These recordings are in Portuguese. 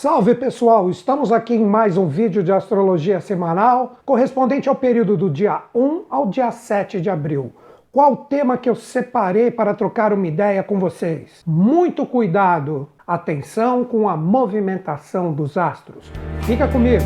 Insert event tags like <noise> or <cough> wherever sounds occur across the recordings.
Salve pessoal, estamos aqui em mais um vídeo de astrologia semanal, correspondente ao período do dia 1 ao dia 7 de abril. Qual o tema que eu separei para trocar uma ideia com vocês? Muito cuidado, atenção com a movimentação dos astros. Fica comigo!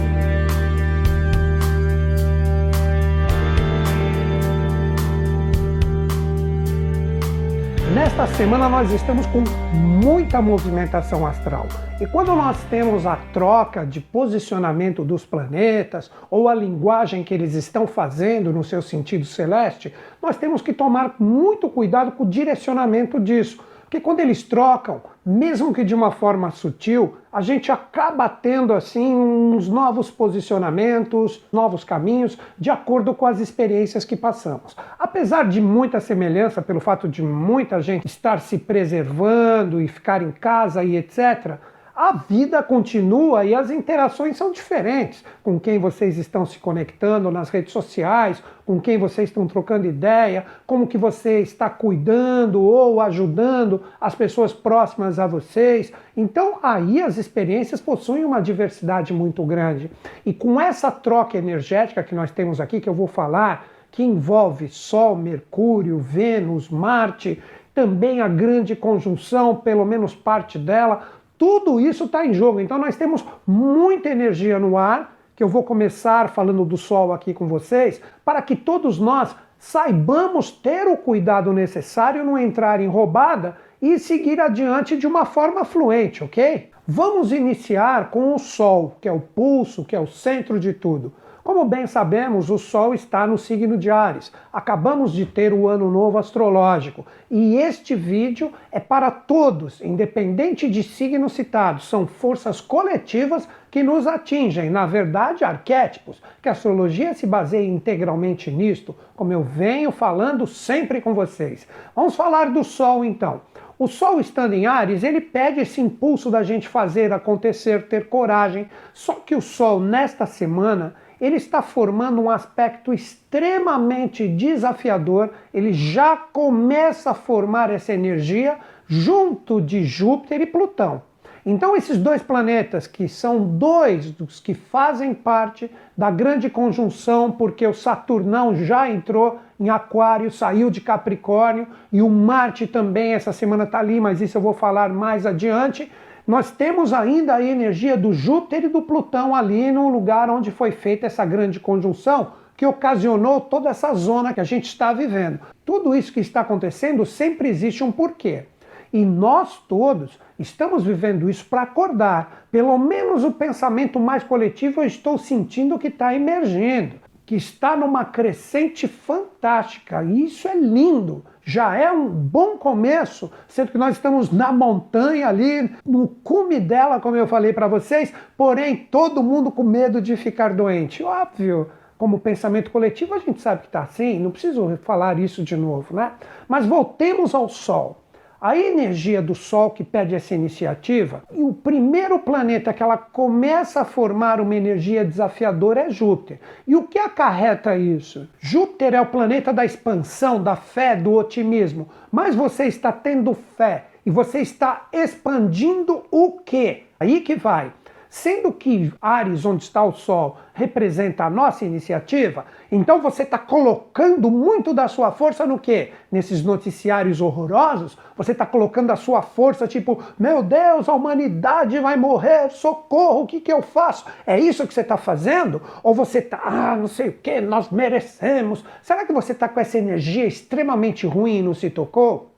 Nesta semana nós estamos com muita movimentação astral. E quando nós temos a troca de posicionamento dos planetas ou a linguagem que eles estão fazendo no seu sentido celeste, nós temos que tomar muito cuidado com o direcionamento disso porque quando eles trocam, mesmo que de uma forma sutil, a gente acaba tendo assim uns novos posicionamentos, novos caminhos, de acordo com as experiências que passamos. Apesar de muita semelhança pelo fato de muita gente estar se preservando e ficar em casa e etc, a vida continua e as interações são diferentes. Com quem vocês estão se conectando nas redes sociais, com quem vocês estão trocando ideia, como que você está cuidando ou ajudando as pessoas próximas a vocês. Então aí as experiências possuem uma diversidade muito grande. E com essa troca energética que nós temos aqui, que eu vou falar, que envolve Sol, Mercúrio, Vênus, Marte, também a grande conjunção, pelo menos parte dela, tudo isso está em jogo. Então nós temos muita energia no ar, que eu vou começar falando do Sol aqui com vocês, para que todos nós saibamos ter o cuidado necessário, não entrar em roubada e seguir adiante de uma forma fluente, ok? Vamos iniciar com o Sol, que é o pulso, que é o centro de tudo. Como bem sabemos, o Sol está no signo de Ares. Acabamos de ter o ano novo astrológico e este vídeo é para todos, independente de signo citado. São forças coletivas que nos atingem, na verdade, arquétipos, que a astrologia se baseia integralmente nisto, como eu venho falando sempre com vocês. Vamos falar do Sol então. O Sol estando em Ares, ele pede esse impulso da gente fazer acontecer, ter coragem. Só que o Sol, nesta semana, ele está formando um aspecto extremamente desafiador, ele já começa a formar essa energia junto de Júpiter e Plutão. Então, esses dois planetas, que são dois dos que fazem parte da grande conjunção, porque o Saturnão já entrou em Aquário, saiu de Capricórnio, e o Marte também, essa semana está ali, mas isso eu vou falar mais adiante nós temos ainda a energia do Júpiter e do Plutão ali no lugar onde foi feita essa grande conjunção que ocasionou toda essa zona que a gente está vivendo. Tudo isso que está acontecendo sempre existe um porquê. E nós todos estamos vivendo isso para acordar. Pelo menos o pensamento mais coletivo eu estou sentindo que está emergindo que está numa crescente fantástica. E isso é lindo. Já é um bom começo, sendo que nós estamos na montanha ali, no cume dela, como eu falei para vocês, porém todo mundo com medo de ficar doente. Óbvio, como pensamento coletivo a gente sabe que está assim, não preciso falar isso de novo, né? Mas voltemos ao Sol a energia do Sol que pede essa iniciativa, e o primeiro planeta que ela começa a formar uma energia desafiadora é Júpiter. E o que acarreta isso? Júpiter é o planeta da expansão, da fé, do otimismo. Mas você está tendo fé e você está expandindo o quê? Aí que vai. Sendo que Ares, onde está o Sol, representa a nossa iniciativa, então você está colocando muito da sua força no quê? Nesses noticiários horrorosos, você está colocando a sua força tipo, meu Deus, a humanidade vai morrer, socorro, o que, que eu faço? É isso que você está fazendo? Ou você está, ah, não sei o que, nós merecemos. Será que você está com essa energia extremamente ruim e não se tocou?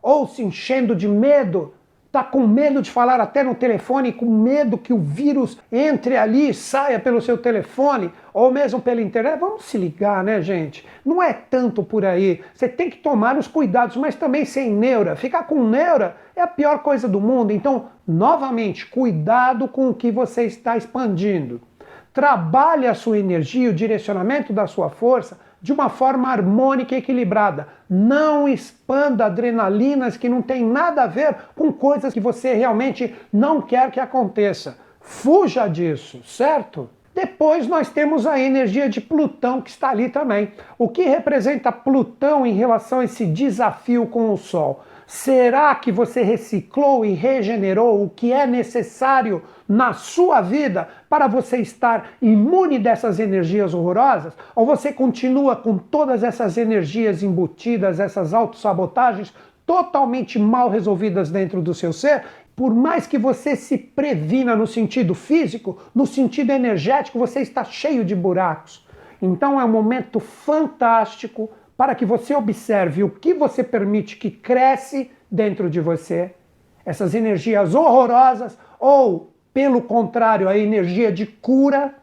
Ou se enchendo de medo Está com medo de falar até no telefone, com medo que o vírus entre ali e saia pelo seu telefone, ou mesmo pela internet. Vamos se ligar, né, gente? Não é tanto por aí. Você tem que tomar os cuidados, mas também sem neura. Ficar com neura é a pior coisa do mundo. Então, novamente, cuidado com o que você está expandindo. Trabalhe a sua energia, o direcionamento da sua força de uma forma harmônica e equilibrada. Não expanda adrenalinas que não tem nada a ver com coisas que você realmente não quer que aconteça. Fuja disso, certo? Depois nós temos a energia de Plutão que está ali também. O que representa Plutão em relação a esse desafio com o Sol? Será que você reciclou e regenerou o que é necessário na sua vida para você estar imune dessas energias horrorosas? Ou você continua com todas essas energias embutidas, essas autossabotagens totalmente mal resolvidas dentro do seu ser? Por mais que você se previna no sentido físico, no sentido energético, você está cheio de buracos. Então é um momento fantástico para que você observe o que você permite que cresce dentro de você, essas energias horrorosas ou pelo contrário, a energia de cura,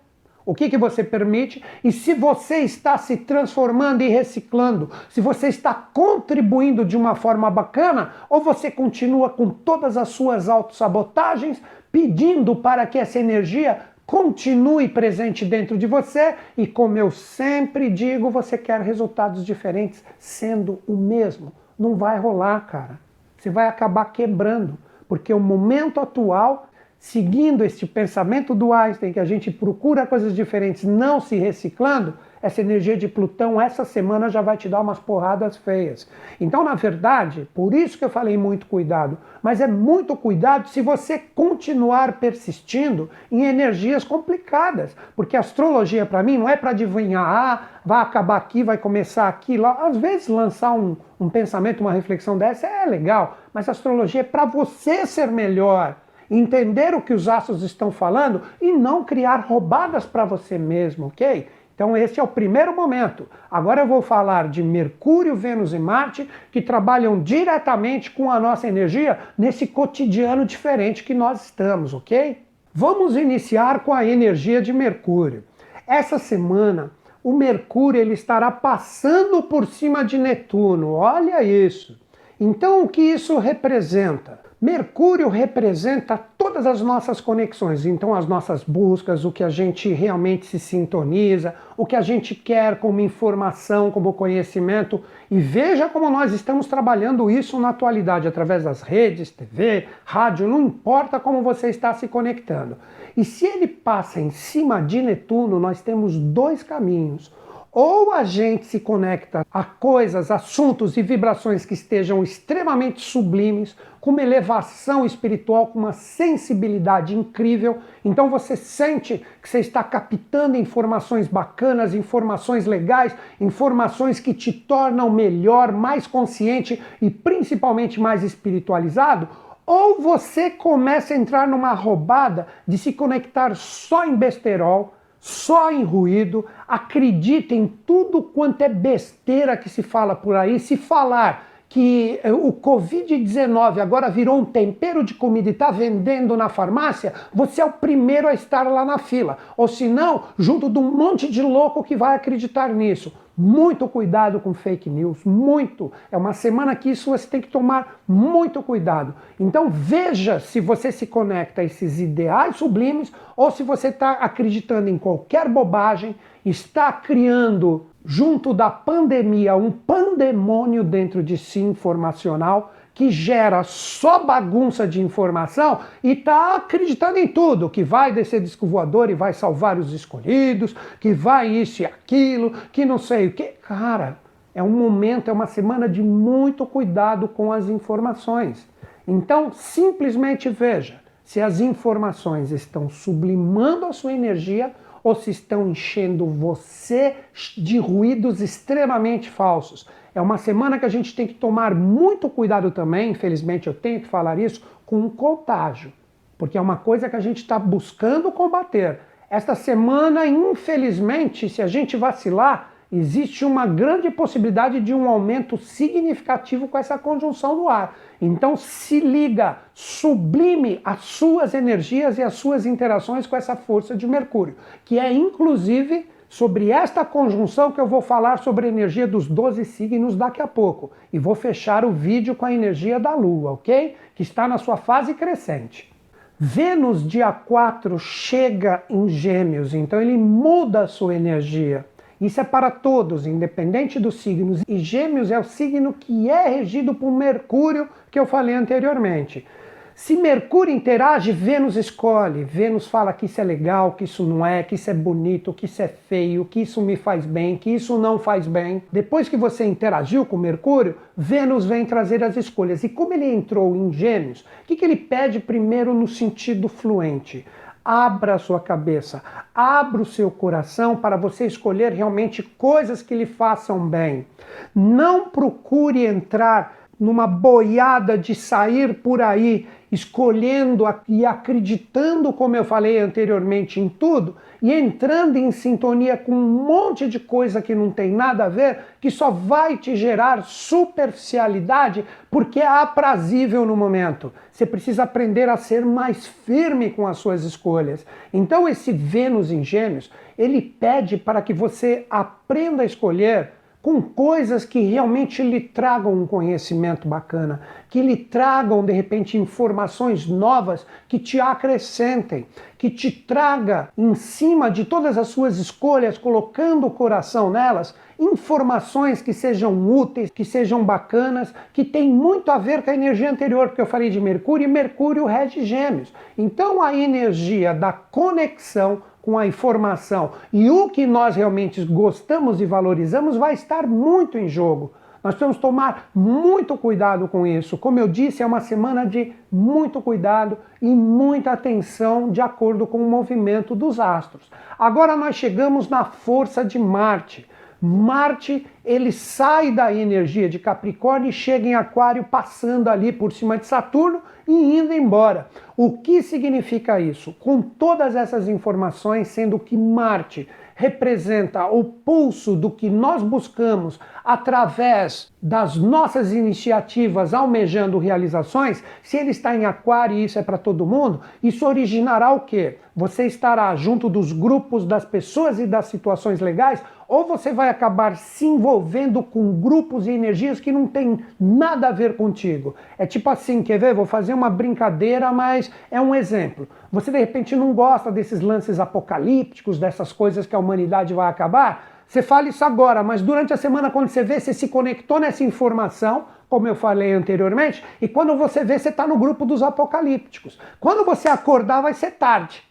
o que, que você permite, e se você está se transformando e reciclando, se você está contribuindo de uma forma bacana, ou você continua com todas as suas autossabotagens, pedindo para que essa energia continue presente dentro de você, e como eu sempre digo, você quer resultados diferentes sendo o mesmo. Não vai rolar, cara. Você vai acabar quebrando, porque o momento atual seguindo este pensamento do Einstein, que a gente procura coisas diferentes, não se reciclando, essa energia de Plutão essa semana já vai te dar umas porradas feias. Então, na verdade, por isso que eu falei muito cuidado, mas é muito cuidado se você continuar persistindo em energias complicadas, porque astrologia para mim não é para adivinhar, ah, vai acabar aqui, vai começar aqui, lá. Às vezes lançar um, um pensamento, uma reflexão dessa é legal, mas astrologia é para você ser melhor entender o que os astros estão falando e não criar roubadas para você mesmo, ok? Então, esse é o primeiro momento. Agora eu vou falar de Mercúrio, Vênus e Marte, que trabalham diretamente com a nossa energia nesse cotidiano diferente que nós estamos, ok? Vamos iniciar com a energia de Mercúrio. Essa semana, o Mercúrio ele estará passando por cima de Netuno. Olha isso. Então, o que isso representa? Mercúrio representa todas as nossas conexões, então as nossas buscas, o que a gente realmente se sintoniza, o que a gente quer como informação, como conhecimento. E veja como nós estamos trabalhando isso na atualidade, através das redes, TV, rádio, não importa como você está se conectando. E se ele passa em cima de Netuno, nós temos dois caminhos ou a gente se conecta a coisas, assuntos e vibrações que estejam extremamente sublimes, com uma elevação espiritual, com uma sensibilidade incrível. Então você sente que você está captando informações bacanas, informações legais, informações que te tornam melhor, mais consciente e principalmente mais espiritualizado. Ou você começa a entrar numa roubada de se conectar só em besterol, só em ruído, acredita em tudo quanto é besteira que se fala por aí. Se falar que eh, o Covid-19 agora virou um tempero de comida e está vendendo na farmácia, você é o primeiro a estar lá na fila. Ou se não, junto de um monte de louco que vai acreditar nisso. Muito cuidado com fake news, muito. É uma semana que isso você tem que tomar muito cuidado. Então veja se você se conecta a esses ideais sublimes ou se você está acreditando em qualquer bobagem, está criando, junto da pandemia, um pandemônio dentro de si informacional que gera só bagunça de informação e está acreditando em tudo, que vai descer disco voador e vai salvar os escolhidos, que vai isso e aquilo, que não sei o que. Cara, é um momento, é uma semana de muito cuidado com as informações. Então, simplesmente veja se as informações estão sublimando a sua energia ou se estão enchendo você de ruídos extremamente falsos. É uma semana que a gente tem que tomar muito cuidado também, infelizmente eu tenho que falar isso, com o contágio, porque é uma coisa que a gente está buscando combater. Esta semana, infelizmente, se a gente vacilar, existe uma grande possibilidade de um aumento significativo com essa conjunção do ar. Então se liga, sublime as suas energias e as suas interações com essa força de Mercúrio, que é inclusive sobre esta conjunção que eu vou falar sobre a energia dos 12 signos daqui a pouco. E vou fechar o vídeo com a energia da Lua, ok? Que está na sua fase crescente. Vênus, dia 4, chega em Gêmeos, então ele muda a sua energia. Isso é para todos, independente dos signos. E Gêmeos é o signo que é regido por Mercúrio, que eu falei anteriormente. Se Mercúrio interage, Vênus escolhe. Vênus fala que isso é legal, que isso não é, que isso é bonito, que isso é feio, que isso me faz bem, que isso não faz bem. Depois que você interagiu com Mercúrio, Vênus vem trazer as escolhas. E como ele entrou em Gêmeos, o que, que ele pede primeiro no sentido fluente? Abra a sua cabeça, abra o seu coração para você escolher realmente coisas que lhe façam bem. Não procure entrar numa boiada de sair por aí escolhendo e acreditando, como eu falei anteriormente, em tudo e entrando em sintonia com um monte de coisa que não tem nada a ver, que só vai te gerar superficialidade porque é aprazível no momento. Você precisa aprender a ser mais firme com as suas escolhas. Então, esse Vênus em Gêmeos, ele pede para que você aprenda a escolher com coisas que realmente lhe tragam um conhecimento bacana, que lhe tragam de repente informações novas que te acrescentem, que te traga em cima de todas as suas escolhas, colocando o coração nelas, informações que sejam úteis, que sejam bacanas, que tem muito a ver com a energia anterior, porque eu falei de Mercúrio e Mercúrio rege Gêmeos. Então a energia da conexão com a informação e o que nós realmente gostamos e valorizamos vai estar muito em jogo. Nós precisamos tomar muito cuidado com isso. Como eu disse, é uma semana de muito cuidado e muita atenção de acordo com o movimento dos astros. Agora nós chegamos na força de Marte. Marte ele sai da energia de Capricórnio e chega em Aquário, passando ali por cima de Saturno e indo embora. O que significa isso? Com todas essas informações, sendo que Marte representa o pulso do que nós buscamos através das nossas iniciativas almejando realizações, se ele está em aquário e isso é para todo mundo, isso originará o quê? Você estará junto dos grupos das pessoas e das situações legais ou você vai acabar se envolvendo com grupos e energias que não tem nada a ver contigo. É tipo assim, quer ver? Vou fazer uma brincadeira, mas é um exemplo. Você de repente não gosta desses lances apocalípticos, dessas coisas que a humanidade vai acabar. Você fala isso agora, mas durante a semana, quando você vê, você se conectou nessa informação, como eu falei anteriormente, e quando você vê, você está no grupo dos apocalípticos. Quando você acordar, vai ser tarde.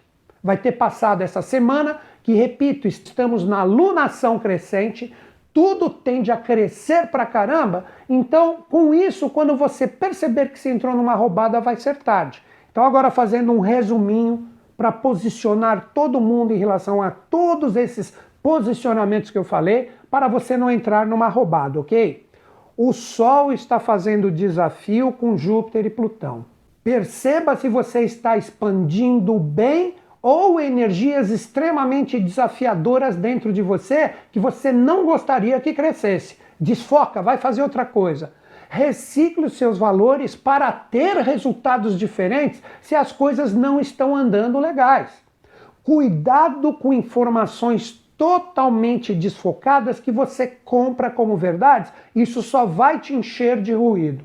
Vai ter passado essa semana, que repito, estamos na lunação crescente, tudo tende a crescer pra caramba, então com isso, quando você perceber que você entrou numa roubada, vai ser tarde. Então, agora fazendo um resuminho para posicionar todo mundo em relação a todos esses posicionamentos que eu falei, para você não entrar numa roubada, ok? O Sol está fazendo desafio com Júpiter e Plutão. Perceba se você está expandindo bem ou energias extremamente desafiadoras dentro de você que você não gostaria que crescesse. Desfoca, vai fazer outra coisa. Recicle os seus valores para ter resultados diferentes se as coisas não estão andando legais. Cuidado com informações totalmente desfocadas que você compra como verdades, isso só vai te encher de ruído.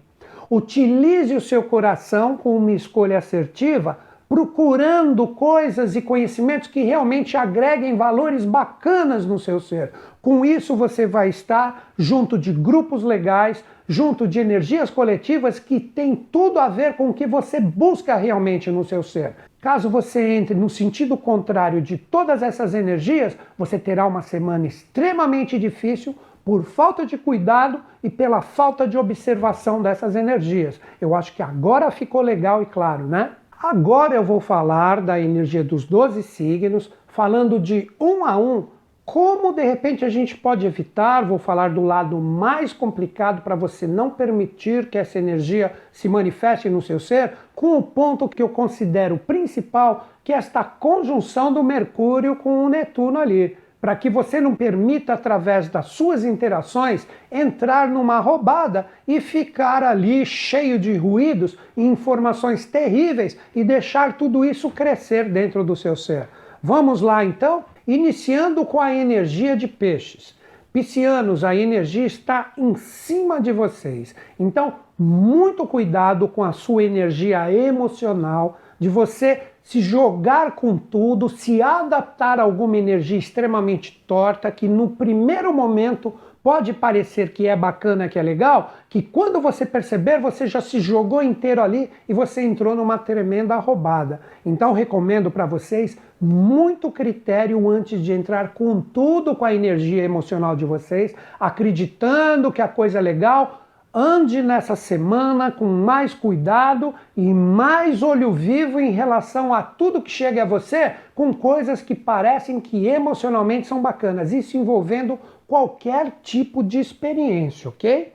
Utilize o seu coração com uma escolha assertiva procurando coisas e conhecimentos que realmente agreguem valores bacanas no seu ser. Com isso, você vai estar junto de grupos legais, junto de energias coletivas que têm tudo a ver com o que você busca realmente no seu ser. Caso você entre no sentido contrário de todas essas energias, você terá uma semana extremamente difícil por falta de cuidado e pela falta de observação dessas energias. Eu acho que agora ficou legal e claro, né? Agora eu vou falar da energia dos 12 signos, falando de um a um como de repente a gente pode evitar, vou falar do lado mais complicado para você não permitir que essa energia se manifeste no seu ser, com o ponto que eu considero principal, que é esta conjunção do Mercúrio com o Netuno ali para que você não permita, através das suas interações, entrar numa roubada e ficar ali cheio de ruídos e informações terríveis e deixar tudo isso crescer dentro do seu ser. Vamos lá então? Iniciando com a energia de peixes. Piscianos, a energia está em cima de vocês. Então, muito cuidado com a sua energia emocional, de você se jogar com tudo, se adaptar a alguma energia extremamente torta que no primeiro momento pode parecer que é bacana, que é legal, que quando você perceber, você já se jogou inteiro ali e você entrou numa tremenda roubada. Então recomendo para vocês muito critério antes de entrar com tudo com a energia emocional de vocês, acreditando que a coisa é legal. Ande nessa semana com mais cuidado e mais olho vivo em relação a tudo que chega a você, com coisas que parecem que emocionalmente são bacanas, isso envolvendo qualquer tipo de experiência, ok?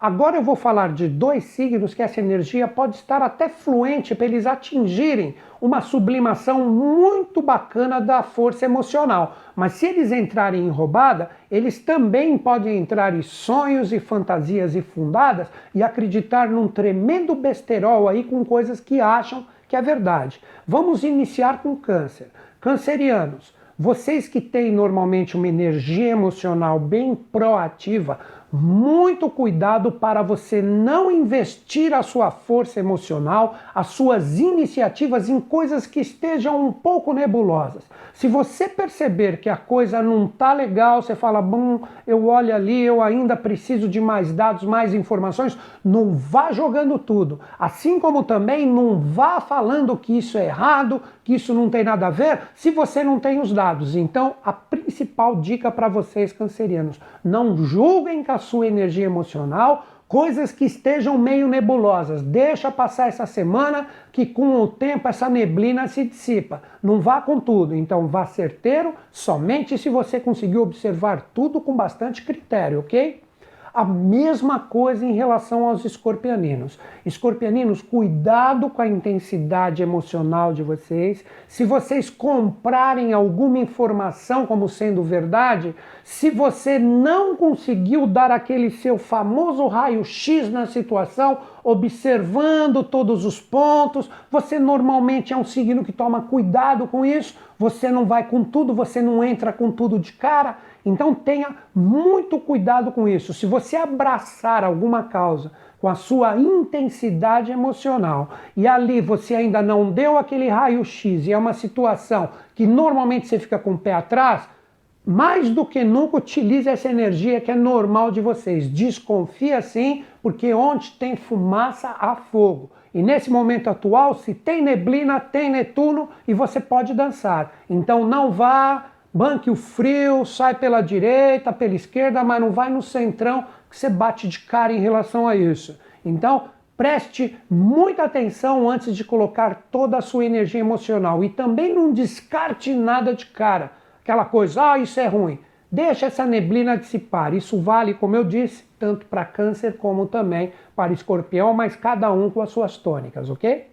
Agora eu vou falar de dois signos que essa energia pode estar até fluente para eles atingirem uma sublimação muito bacana da força emocional. Mas se eles entrarem em roubada, eles também podem entrar em sonhos e fantasias infundadas e acreditar num tremendo besterol aí com coisas que acham que é verdade. Vamos iniciar com câncer. Cancerianos, vocês que têm normalmente uma energia emocional bem proativa, muito cuidado para você não investir a sua força emocional, as suas iniciativas em coisas que estejam um pouco nebulosas. Se você perceber que a coisa não tá legal, você fala, bom, eu olho ali, eu ainda preciso de mais dados, mais informações, não vá jogando tudo. Assim como também não vá falando que isso é errado, que isso não tem nada a ver, se você não tem os dados. Então, a principal dica para vocês cancerianos, não julguem que sua energia emocional coisas que estejam meio nebulosas. Deixa passar essa semana que com o tempo essa neblina se dissipa. Não vá com tudo, então vá certeiro somente se você conseguir observar tudo com bastante critério, ok? A mesma coisa em relação aos escorpianinos. Escorpianinos, cuidado com a intensidade emocional de vocês. Se vocês comprarem alguma informação como sendo verdade, se você não conseguiu dar aquele seu famoso raio-x na situação, observando todos os pontos, você normalmente é um signo que toma cuidado com isso, você não vai com tudo, você não entra com tudo de cara então tenha muito cuidado com isso. Se você abraçar alguma causa com a sua intensidade emocional e ali você ainda não deu aquele raio-x e é uma situação que normalmente você fica com o pé atrás, mais do que nunca utilize essa energia que é normal de vocês. Desconfia sim, porque onde tem fumaça há fogo. E nesse momento atual, se tem neblina, tem Netuno e você pode dançar. Então não vá banque o frio, sai pela direita, pela esquerda, mas não vai no centrão que você bate de cara em relação a isso. Então, preste muita atenção antes de colocar toda a sua energia emocional e também não descarte nada de cara. Aquela coisa, ah, isso é ruim. Deixa essa neblina dissipar. Isso vale, como eu disse, tanto para câncer como também para escorpião, mas cada um com as suas tônicas, ok?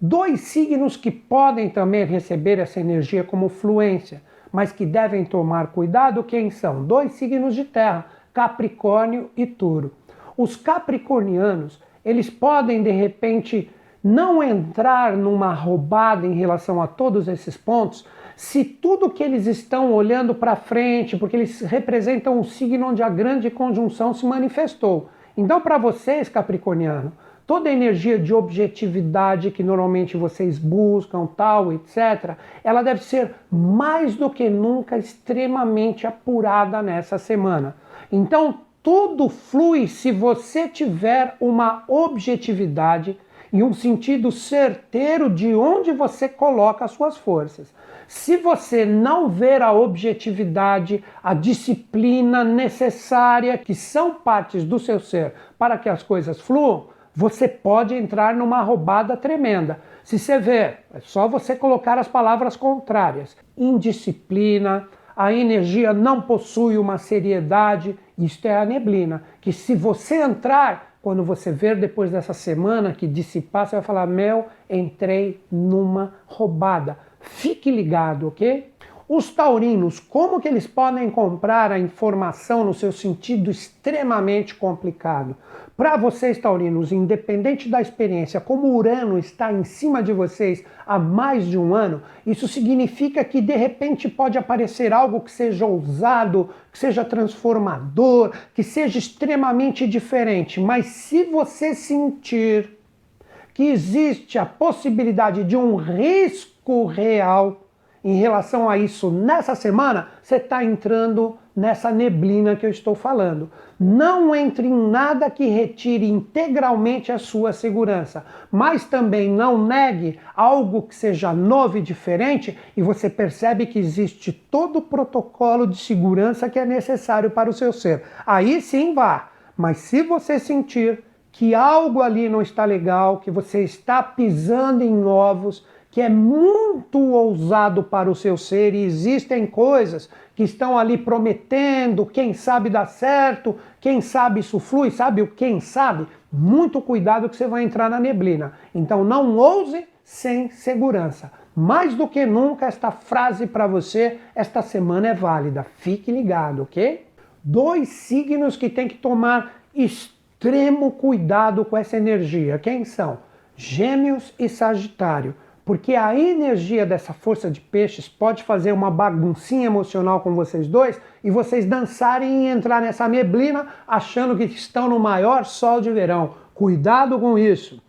Dois signos que podem também receber essa energia como fluência mas que devem tomar cuidado quem são? Dois signos de terra, Capricórnio e Touro. Os capricornianos, eles podem de repente não entrar numa roubada em relação a todos esses pontos, se tudo que eles estão olhando para frente, porque eles representam um signo onde a grande conjunção se manifestou. Então, para vocês, Capricorniano, toda a energia de objetividade que normalmente vocês buscam, tal, etc., ela deve ser mais do que nunca extremamente apurada nessa semana. Então, tudo flui se você tiver uma objetividade e um sentido certeiro de onde você coloca as suas forças. Se você não ver a objetividade, a disciplina necessária, que são partes do seu ser para que as coisas fluam, você pode entrar numa roubada tremenda. Se você ver, é só você colocar as palavras contrárias. Indisciplina, a energia não possui uma seriedade, isto é a neblina, que se você entrar, quando você ver depois dessa semana que dissipar, você vai falar: Meu, entrei numa roubada. Fique ligado, ok? Os taurinos, como que eles podem comprar a informação no seu sentido extremamente complicado? Para vocês, taurinos, independente da experiência, como Urano está em cima de vocês há mais de um ano, isso significa que de repente pode aparecer algo que seja ousado, que seja transformador, que seja extremamente diferente. Mas se você sentir que existe a possibilidade de um risco real, em relação a isso nessa semana, você está entrando nessa neblina que eu estou falando. Não entre em nada que retire integralmente a sua segurança, mas também não negue algo que seja novo e diferente e você percebe que existe todo o protocolo de segurança que é necessário para o seu ser. Aí sim vá. Mas se você sentir que algo ali não está legal, que você está pisando em ovos, que é muito ousado para o seu ser e existem coisas que estão ali prometendo, quem sabe dá certo, quem sabe isso flui, sabe o quem sabe? Muito cuidado que você vai entrar na neblina. Então não ouse sem segurança. Mais do que nunca esta frase para você esta semana é válida. Fique ligado, OK? Dois signos que tem que tomar extremo cuidado com essa energia. Quem são? Gêmeos e Sagitário porque a energia dessa força de peixes pode fazer uma baguncinha emocional com vocês dois e vocês dançarem e entrar nessa neblina achando que estão no maior sol de verão. Cuidado com isso.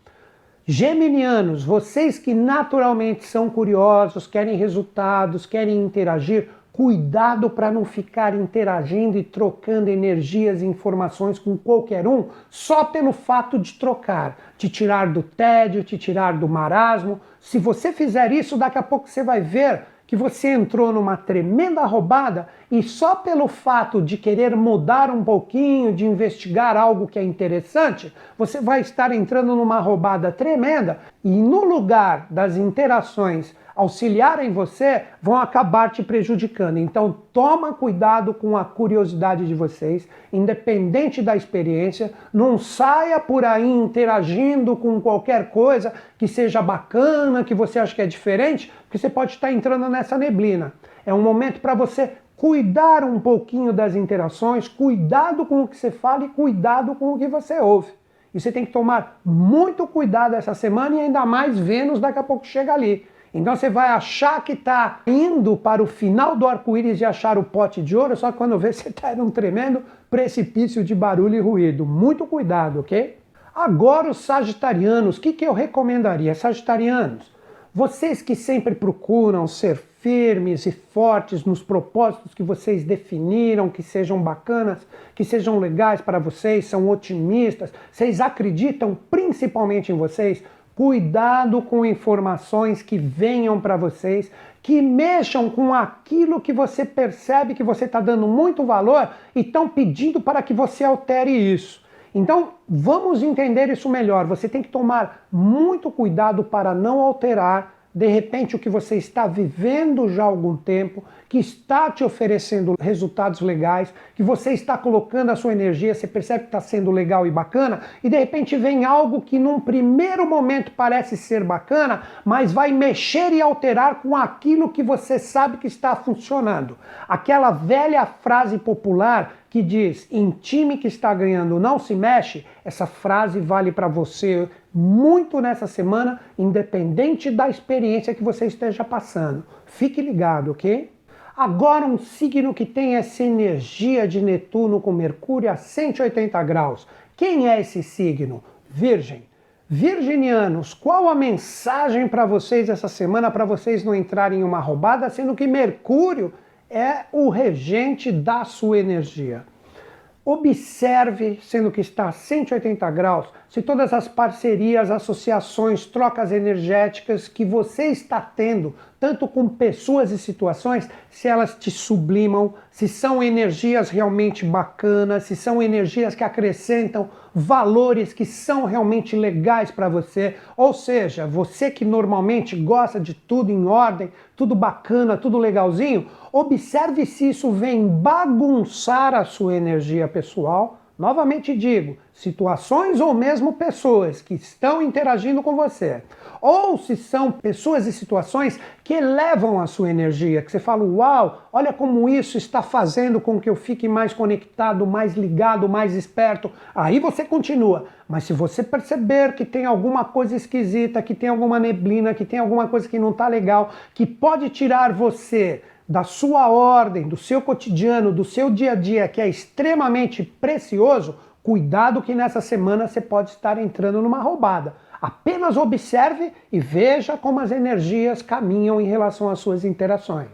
Geminianos, vocês que naturalmente são curiosos, querem resultados, querem interagir, Cuidado para não ficar interagindo e trocando energias e informações com qualquer um só pelo fato de trocar, te tirar do tédio, te tirar do marasmo. Se você fizer isso, daqui a pouco você vai ver que você entrou numa tremenda roubada e só pelo fato de querer mudar um pouquinho, de investigar algo que é interessante, você vai estar entrando numa roubada tremenda e no lugar das interações auxiliarem você vão acabar te prejudicando. Então toma cuidado com a curiosidade de vocês, independente da experiência, não saia por aí interagindo com qualquer coisa que seja bacana, que você acha que é diferente, porque você pode estar entrando nessa neblina. É um momento para você cuidar um pouquinho das interações, cuidado com o que você fala e cuidado com o que você ouve. E você tem que tomar muito cuidado essa semana e ainda mais Vênus daqui a pouco chega ali. Então você vai achar que está indo para o final do arco-íris e achar o pote de ouro, só que quando vê <laughs> você está em um tremendo precipício de barulho e ruído. Muito cuidado, ok? Agora os sagitarianos, o que, que eu recomendaria? Sagitarianos, vocês que sempre procuram ser firmes e fortes nos propósitos que vocês definiram, que sejam bacanas, que sejam legais para vocês, são otimistas, vocês acreditam principalmente em vocês, Cuidado com informações que venham para vocês, que mexam com aquilo que você percebe que você está dando muito valor e estão pedindo para que você altere isso. Então, vamos entender isso melhor. Você tem que tomar muito cuidado para não alterar de repente o que você está vivendo já há algum tempo, que está te oferecendo resultados legais, que você está colocando a sua energia, você percebe que está sendo legal e bacana, e de repente vem algo que num primeiro momento parece ser bacana, mas vai mexer e alterar com aquilo que você sabe que está funcionando. Aquela velha frase popular que diz: em time que está ganhando não se mexe, essa frase vale para você muito nessa semana, independente da experiência que você esteja passando. Fique ligado, ok? Agora, um signo que tem essa energia de Netuno com Mercúrio a 180 graus. Quem é esse signo? Virgem. Virginianos, qual a mensagem para vocês essa semana para vocês não entrarem em uma roubada, sendo que Mercúrio é o regente da sua energia? Observe, sendo que está a 180 graus, se todas as parcerias, associações, trocas energéticas que você está tendo, tanto com pessoas e situações, se elas te sublimam, se são energias realmente bacanas, se são energias que acrescentam valores que são realmente legais para você. Ou seja, você que normalmente gosta de tudo em ordem, tudo bacana, tudo legalzinho, observe se isso vem bagunçar a sua energia pessoal Novamente digo, situações ou mesmo pessoas que estão interagindo com você, ou se são pessoas e situações que elevam a sua energia, que você fala, uau, olha como isso está fazendo com que eu fique mais conectado, mais ligado, mais esperto. Aí você continua. Mas se você perceber que tem alguma coisa esquisita, que tem alguma neblina, que tem alguma coisa que não está legal, que pode tirar você da sua ordem, do seu cotidiano, do seu dia a dia, que é extremamente precioso, cuidado que nessa semana você pode estar entrando numa roubada. Apenas observe e veja como as energias caminham em relação às suas interações.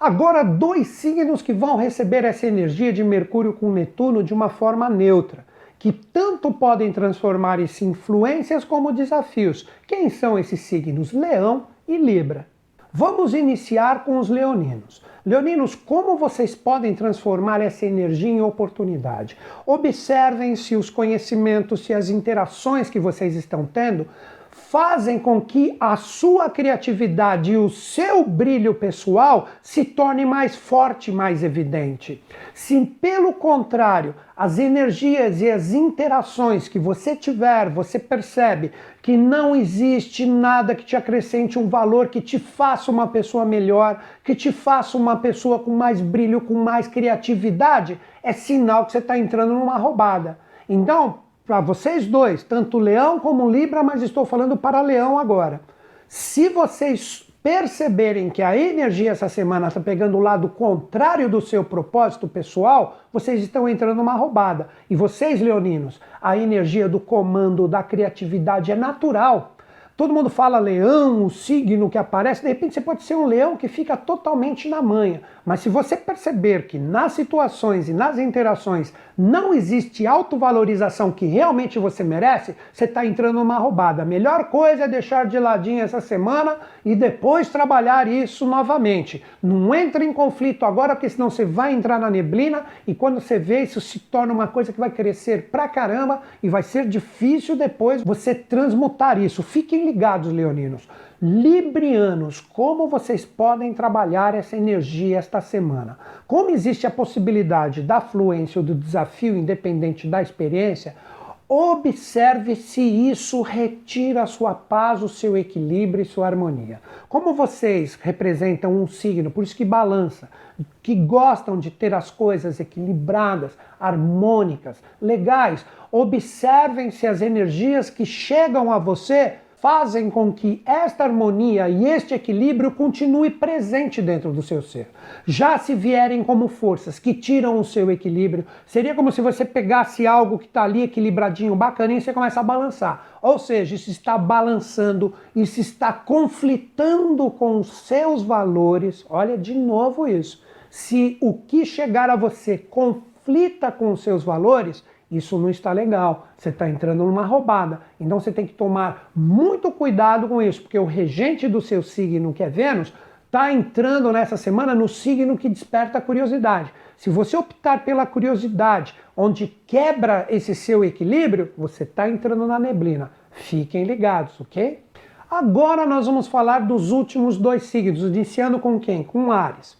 Agora, dois signos que vão receber essa energia de Mercúrio com Netuno de uma forma neutra, que tanto podem transformar-se influências como desafios. Quem são esses signos? Leão e Libra. Vamos iniciar com os leoninos. Leoninos, como vocês podem transformar essa energia em oportunidade? Observem se os conhecimentos, se as interações que vocês estão tendo fazem com que a sua criatividade e o seu brilho pessoal se torne mais forte, mais evidente. Se pelo contrário, as energias e as interações que você tiver, você percebe que não existe nada que te acrescente um valor que te faça uma pessoa melhor, que te faça uma pessoa com mais brilho, com mais criatividade, é sinal que você está entrando numa roubada. Então, para vocês dois, tanto Leão como Libra, mas estou falando para Leão agora. Se vocês perceberem que a energia essa semana está pegando o lado contrário do seu propósito pessoal, vocês estão entrando numa roubada. E vocês, leoninos, a energia do comando, da criatividade é natural. Todo mundo fala leão, o signo que aparece, de repente você pode ser um leão que fica totalmente na manha. Mas se você perceber que nas situações e nas interações não existe autovalorização que realmente você merece, você está entrando numa roubada. A melhor coisa é deixar de ladinho essa semana e depois trabalhar isso novamente. Não entre em conflito agora, porque senão você vai entrar na neblina e quando você vê isso se torna uma coisa que vai crescer pra caramba e vai ser difícil depois você transmutar isso. Fiquem ligados, leoninos. Librianos, como vocês podem trabalhar essa energia esta semana? Como existe a possibilidade da fluência ou do desafio independente da experiência, Observe se isso retira a sua paz, o seu equilíbrio e sua harmonia. Como vocês representam um signo, por isso que balança, que gostam de ter as coisas equilibradas, harmônicas, legais, observem se as energias que chegam a você fazem com que esta harmonia e este equilíbrio continue presente dentro do seu ser. Já se vierem como forças que tiram o seu equilíbrio, seria como se você pegasse algo que está ali equilibradinho, bacaninho, e você começa a balançar. Ou seja, isso está balançando, isso está conflitando com os seus valores. Olha de novo isso. Se o que chegar a você conflita com os seus valores, isso não está legal. Você está entrando numa roubada. Então você tem que tomar muito cuidado com isso, porque o regente do seu signo, que é Vênus, está entrando nessa semana no signo que desperta a curiosidade. Se você optar pela curiosidade, onde quebra esse seu equilíbrio, você está entrando na neblina. Fiquem ligados, ok? Agora nós vamos falar dos últimos dois signos, iniciando com quem? Com Ares.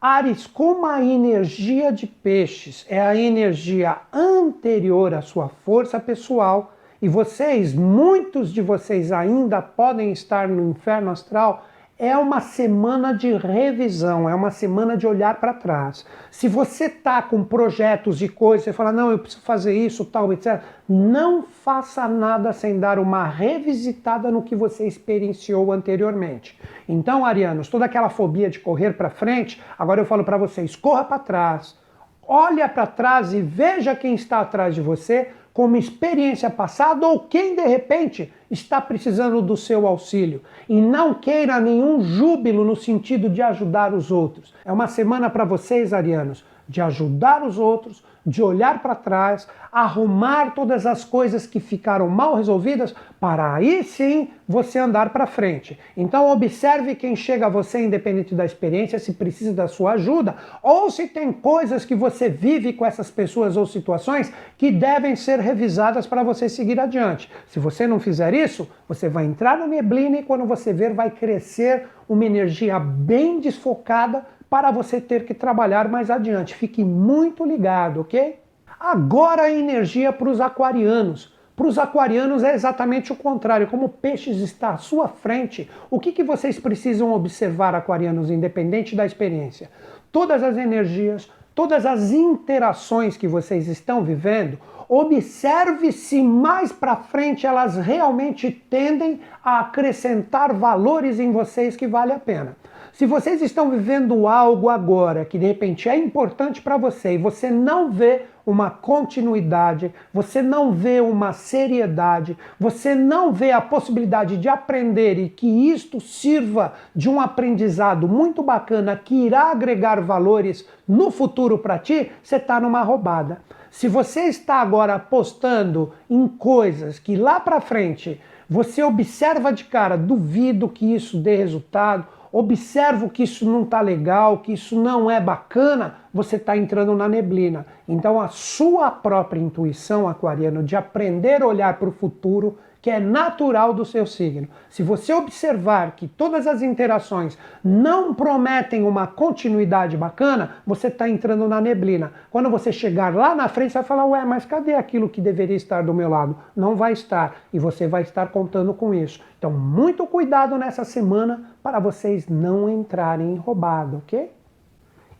Ares, como a energia de peixes é a energia anterior à sua força pessoal, e vocês, muitos de vocês ainda podem estar no inferno astral, é uma semana de revisão, é uma semana de olhar para trás. Se você tá com projetos e coisas, você fala, não, eu preciso fazer isso, tal, etc. Não faça nada sem dar uma revisitada no que você experienciou anteriormente. Então, Arianos, toda aquela fobia de correr para frente, agora eu falo para vocês, corra para trás, olha para trás e veja quem está atrás de você como experiência passada ou quem de repente está precisando do seu auxílio. E não queira nenhum júbilo no sentido de ajudar os outros. É uma semana para vocês, arianos, de ajudar os outros, de olhar para trás, arrumar todas as coisas que ficaram mal resolvidas, para aí sim você andar para frente. Então observe quem chega a você, independente da experiência, se precisa da sua ajuda, ou se tem coisas que você vive com essas pessoas ou situações que devem ser revisadas para você seguir adiante. Se você não fizer isso, você vai entrar no neblina e quando você ver, vai crescer uma energia bem desfocada para você ter que trabalhar mais adiante. Fique muito ligado, ok? Agora a energia para os aquarianos. Para os aquarianos é exatamente o contrário. Como peixes está à sua frente, o que, que vocês precisam observar, aquarianos, independente da experiência? Todas as energias, todas as interações que vocês estão vivendo, observe se mais para frente elas realmente tendem a acrescentar valores em vocês que vale a pena. Se vocês estão vivendo algo agora que de repente é importante para você e você não vê uma continuidade, você não vê uma seriedade, você não vê a possibilidade de aprender e que isto sirva de um aprendizado muito bacana que irá agregar valores no futuro para ti, você está numa roubada. Se você está agora apostando em coisas que lá para frente você observa de cara, duvido que isso dê resultado, observo que isso não está legal, que isso não é bacana, você está entrando na neblina. Então a sua própria intuição, aquariano, de aprender a olhar para o futuro que é natural do seu signo. Se você observar que todas as interações não prometem uma continuidade bacana, você está entrando na neblina. Quando você chegar lá na frente, você vai falar: Ué, mas cadê aquilo que deveria estar do meu lado? Não vai estar. E você vai estar contando com isso. Então, muito cuidado nessa semana para vocês não entrarem em roubado, ok?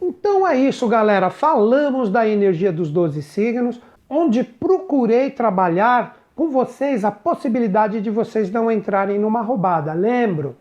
Então é isso, galera. Falamos da energia dos 12 signos, onde procurei trabalhar com vocês a possibilidade de vocês não entrarem numa roubada. Lembro,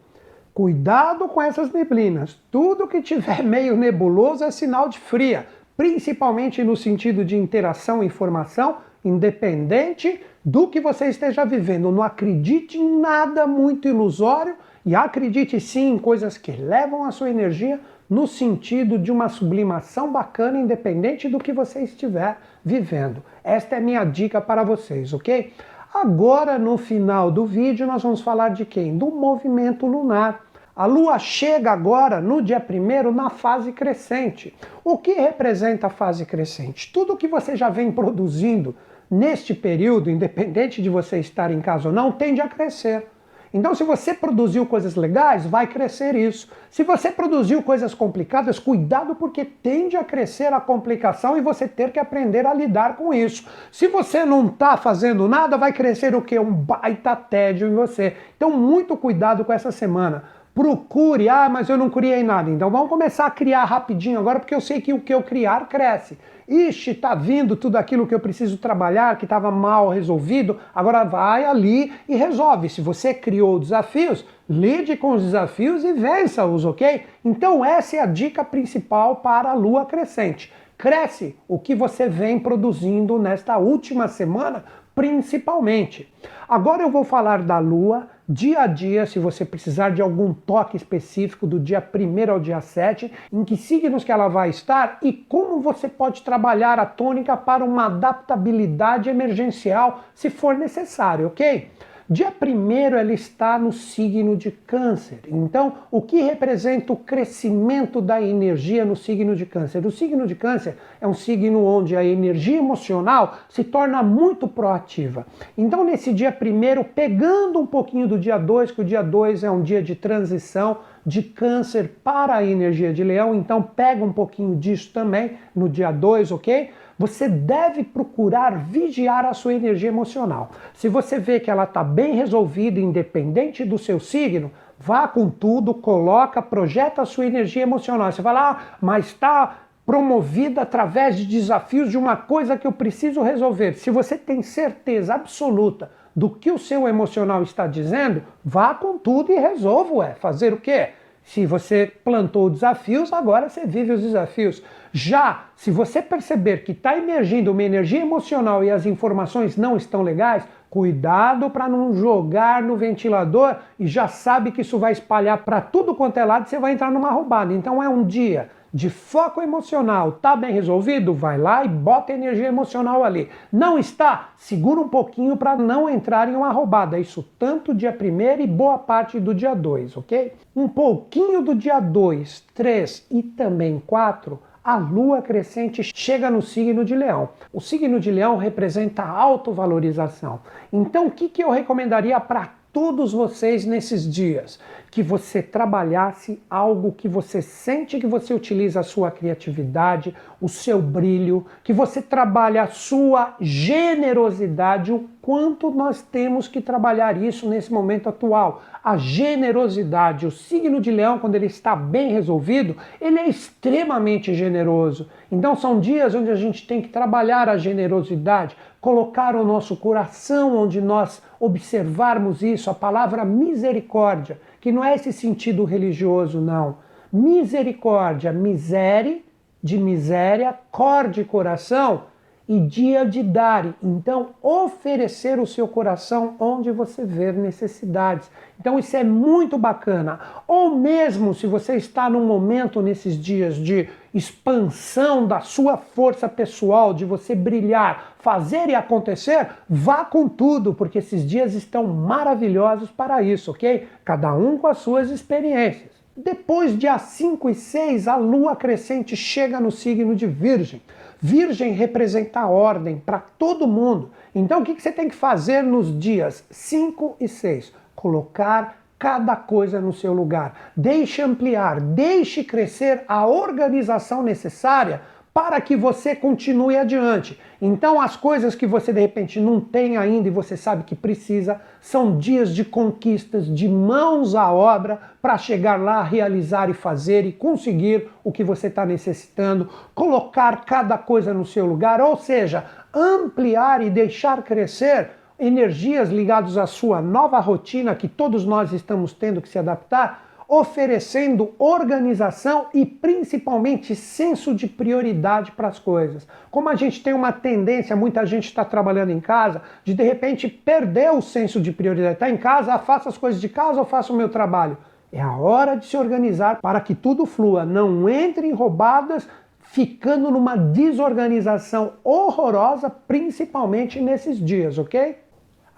cuidado com essas neblinas. Tudo que tiver <laughs> meio nebuloso é sinal de fria, principalmente no sentido de interação e informação, independente do que você esteja vivendo. Não acredite em nada muito ilusório e acredite sim em coisas que levam a sua energia no sentido de uma sublimação bacana, independente do que você estiver vivendo. Esta é minha dica para vocês, ok? Agora, no final do vídeo, nós vamos falar de quem? Do movimento lunar. A Lua chega agora, no dia 1 na fase crescente. O que representa a fase crescente? Tudo que você já vem produzindo neste período, independente de você estar em casa ou não, tende a crescer. Então, se você produziu coisas legais, vai crescer isso. Se você produziu coisas complicadas, cuidado porque tende a crescer a complicação e você ter que aprender a lidar com isso. Se você não está fazendo nada, vai crescer o que? Um baita tédio em você. Então, muito cuidado com essa semana. Procure, ah, mas eu não criei nada. Então vamos começar a criar rapidinho agora, porque eu sei que o que eu criar cresce. Ixi, tá vindo tudo aquilo que eu preciso trabalhar, que estava mal resolvido, agora vai ali e resolve. Se você criou desafios, lide com os desafios e vença-os, ok? Então essa é a dica principal para a lua crescente. Cresce o que você vem produzindo nesta última semana, principalmente. Agora eu vou falar da lua dia a dia, se você precisar de algum toque específico do dia 1 ao dia 7, em que signos que ela vai estar e como você pode trabalhar a tônica para uma adaptabilidade emergencial se for necessário, ok? Dia 1 ela está no signo de Câncer. Então, o que representa o crescimento da energia no signo de Câncer? O signo de Câncer é um signo onde a energia emocional se torna muito proativa. Então, nesse dia 1, pegando um pouquinho do dia 2, que o dia 2 é um dia de transição de Câncer para a energia de Leão, então pega um pouquinho disso também no dia 2, ok? Você deve procurar vigiar a sua energia emocional. Se você vê que ela está bem resolvida, independente do seu signo, vá com tudo, coloca, projeta a sua energia emocional. Você fala, ah, mas está promovida através de desafios de uma coisa que eu preciso resolver. Se você tem certeza absoluta do que o seu emocional está dizendo, vá com tudo e resolva, é fazer o quê? Se você plantou desafios, agora você vive os desafios. Já se você perceber que está emergindo uma energia emocional e as informações não estão legais, cuidado para não jogar no ventilador e já sabe que isso vai espalhar para tudo quanto é lado e você vai entrar numa roubada. Então é um dia de foco emocional, tá bem resolvido? Vai lá e bota energia emocional ali. Não está? Segura um pouquinho para não entrar em uma roubada. Isso tanto dia 1 e boa parte do dia 2, ok? Um pouquinho do dia 2, 3 e também 4 a lua crescente chega no signo de Leão. O signo de Leão representa autovalorização. Então, o que, que eu recomendaria para todos vocês nesses dias? que você trabalhasse algo que você sente que você utiliza a sua criatividade, o seu brilho, que você trabalha a sua generosidade, o quanto nós temos que trabalhar isso nesse momento atual. A generosidade, o signo de leão, quando ele está bem resolvido, ele é extremamente generoso. Então são dias onde a gente tem que trabalhar a generosidade, colocar o nosso coração onde nós observarmos isso, a palavra misericórdia que não é esse sentido religioso, não, Misericórdia, miséria, de miséria, cor de coração e dia de dar. Então, oferecer o seu coração onde você ver necessidades. Então, isso é muito bacana. Ou mesmo se você está num momento nesses dias de expansão da sua força pessoal, de você brilhar, fazer e acontecer, vá com tudo, porque esses dias estão maravilhosos para isso, ok? Cada um com as suas experiências. Depois, dia 5 e 6, a lua crescente chega no signo de Virgem. Virgem representa ordem para todo mundo. Então o que você tem que fazer nos dias 5 e 6? Colocar cada coisa no seu lugar. Deixe ampliar, deixe crescer a organização necessária para que você continue adiante. Então, as coisas que você de repente não tem ainda e você sabe que precisa, são dias de conquistas, de mãos à obra para chegar lá, realizar e fazer e conseguir o que você está necessitando, colocar cada coisa no seu lugar, ou seja, ampliar e deixar crescer energias ligadas à sua nova rotina que todos nós estamos tendo que se adaptar oferecendo organização e principalmente senso de prioridade para as coisas. Como a gente tem uma tendência, muita gente está trabalhando em casa, de de repente perder o senso de prioridade. Está em casa, ah, faça as coisas de casa ou faça o meu trabalho. É a hora de se organizar para que tudo flua. Não entre em roubadas, ficando numa desorganização horrorosa, principalmente nesses dias, ok?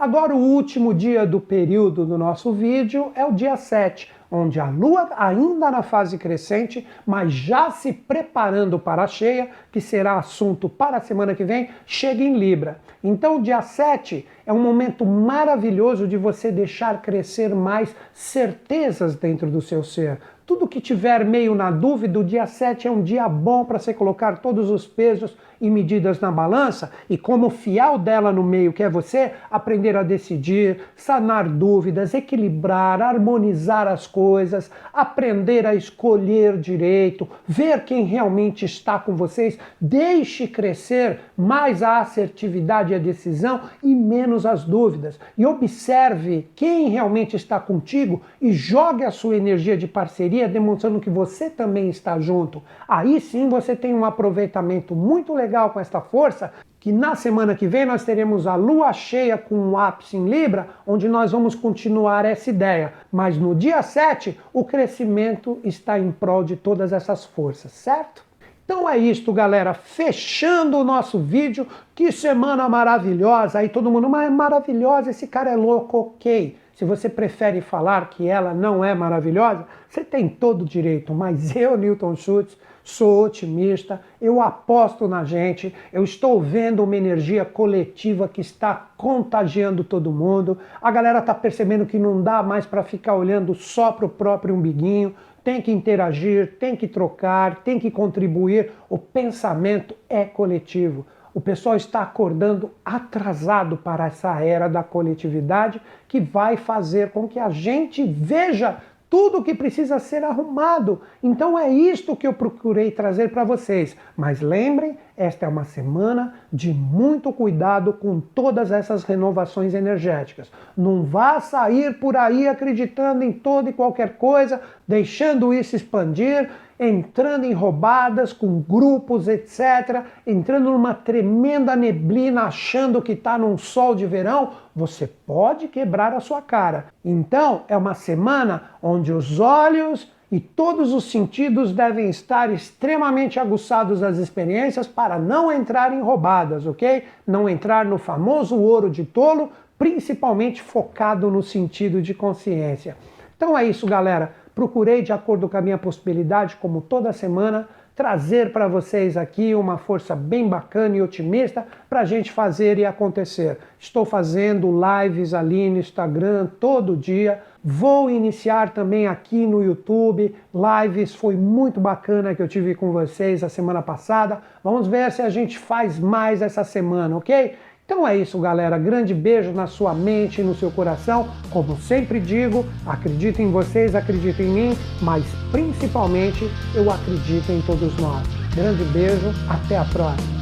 Agora, o último dia do período do nosso vídeo é o dia 7, onde a Lua ainda na fase crescente, mas já se preparando para a cheia, que será assunto para a semana que vem, chega em Libra. Então, o dia 7 é um momento maravilhoso de você deixar crescer mais certezas dentro do seu ser. Tudo que tiver meio na dúvida, o dia 7 é um dia bom para você colocar todos os pesos e medidas na balança e, como fiel dela no meio que é você, aprender a decidir, sanar dúvidas, equilibrar, harmonizar as coisas, aprender a escolher direito, ver quem realmente está com vocês. Deixe crescer mais a assertividade e a decisão e menos as dúvidas. E observe quem realmente está contigo e jogue a sua energia de parceria demonstrando que você também está junto. Aí sim você tem um aproveitamento muito legal com esta força, que na semana que vem nós teremos a lua cheia com o um ápice em Libra, onde nós vamos continuar essa ideia. Mas no dia 7, o crescimento está em prol de todas essas forças, certo? Então é isto, galera. Fechando o nosso vídeo. Que semana maravilhosa. Aí todo mundo, mas é maravilhosa, esse cara é louco, ok. Se você prefere falar que ela não é maravilhosa, você tem todo o direito. Mas eu, Newton Schultz, sou otimista, eu aposto na gente, eu estou vendo uma energia coletiva que está contagiando todo mundo. A galera está percebendo que não dá mais para ficar olhando só para o próprio umbiguinho tem que interagir, tem que trocar, tem que contribuir. O pensamento é coletivo. O pessoal está acordando atrasado para essa era da coletividade que vai fazer com que a gente veja tudo que precisa ser arrumado. Então é isto que eu procurei trazer para vocês. Mas lembrem, esta é uma semana de muito cuidado com todas essas renovações energéticas. Não vá sair por aí acreditando em toda e qualquer coisa, deixando isso expandir entrando em roubadas com grupos, etc., entrando numa tremenda neblina, achando que está num sol de verão, você pode quebrar a sua cara. Então, é uma semana onde os olhos e todos os sentidos devem estar extremamente aguçados às experiências para não entrar em roubadas, ok? Não entrar no famoso ouro de tolo, principalmente focado no sentido de consciência. Então é isso, galera. Procurei, de acordo com a minha possibilidade, como toda semana, trazer para vocês aqui uma força bem bacana e otimista para a gente fazer e acontecer. Estou fazendo lives ali no Instagram todo dia. Vou iniciar também aqui no YouTube lives. Foi muito bacana que eu tive com vocês a semana passada. Vamos ver se a gente faz mais essa semana, ok? Então é isso, galera. Grande beijo na sua mente e no seu coração. Como sempre digo, acredito em vocês, acredito em mim, mas principalmente eu acredito em todos nós. Grande beijo, até a próxima.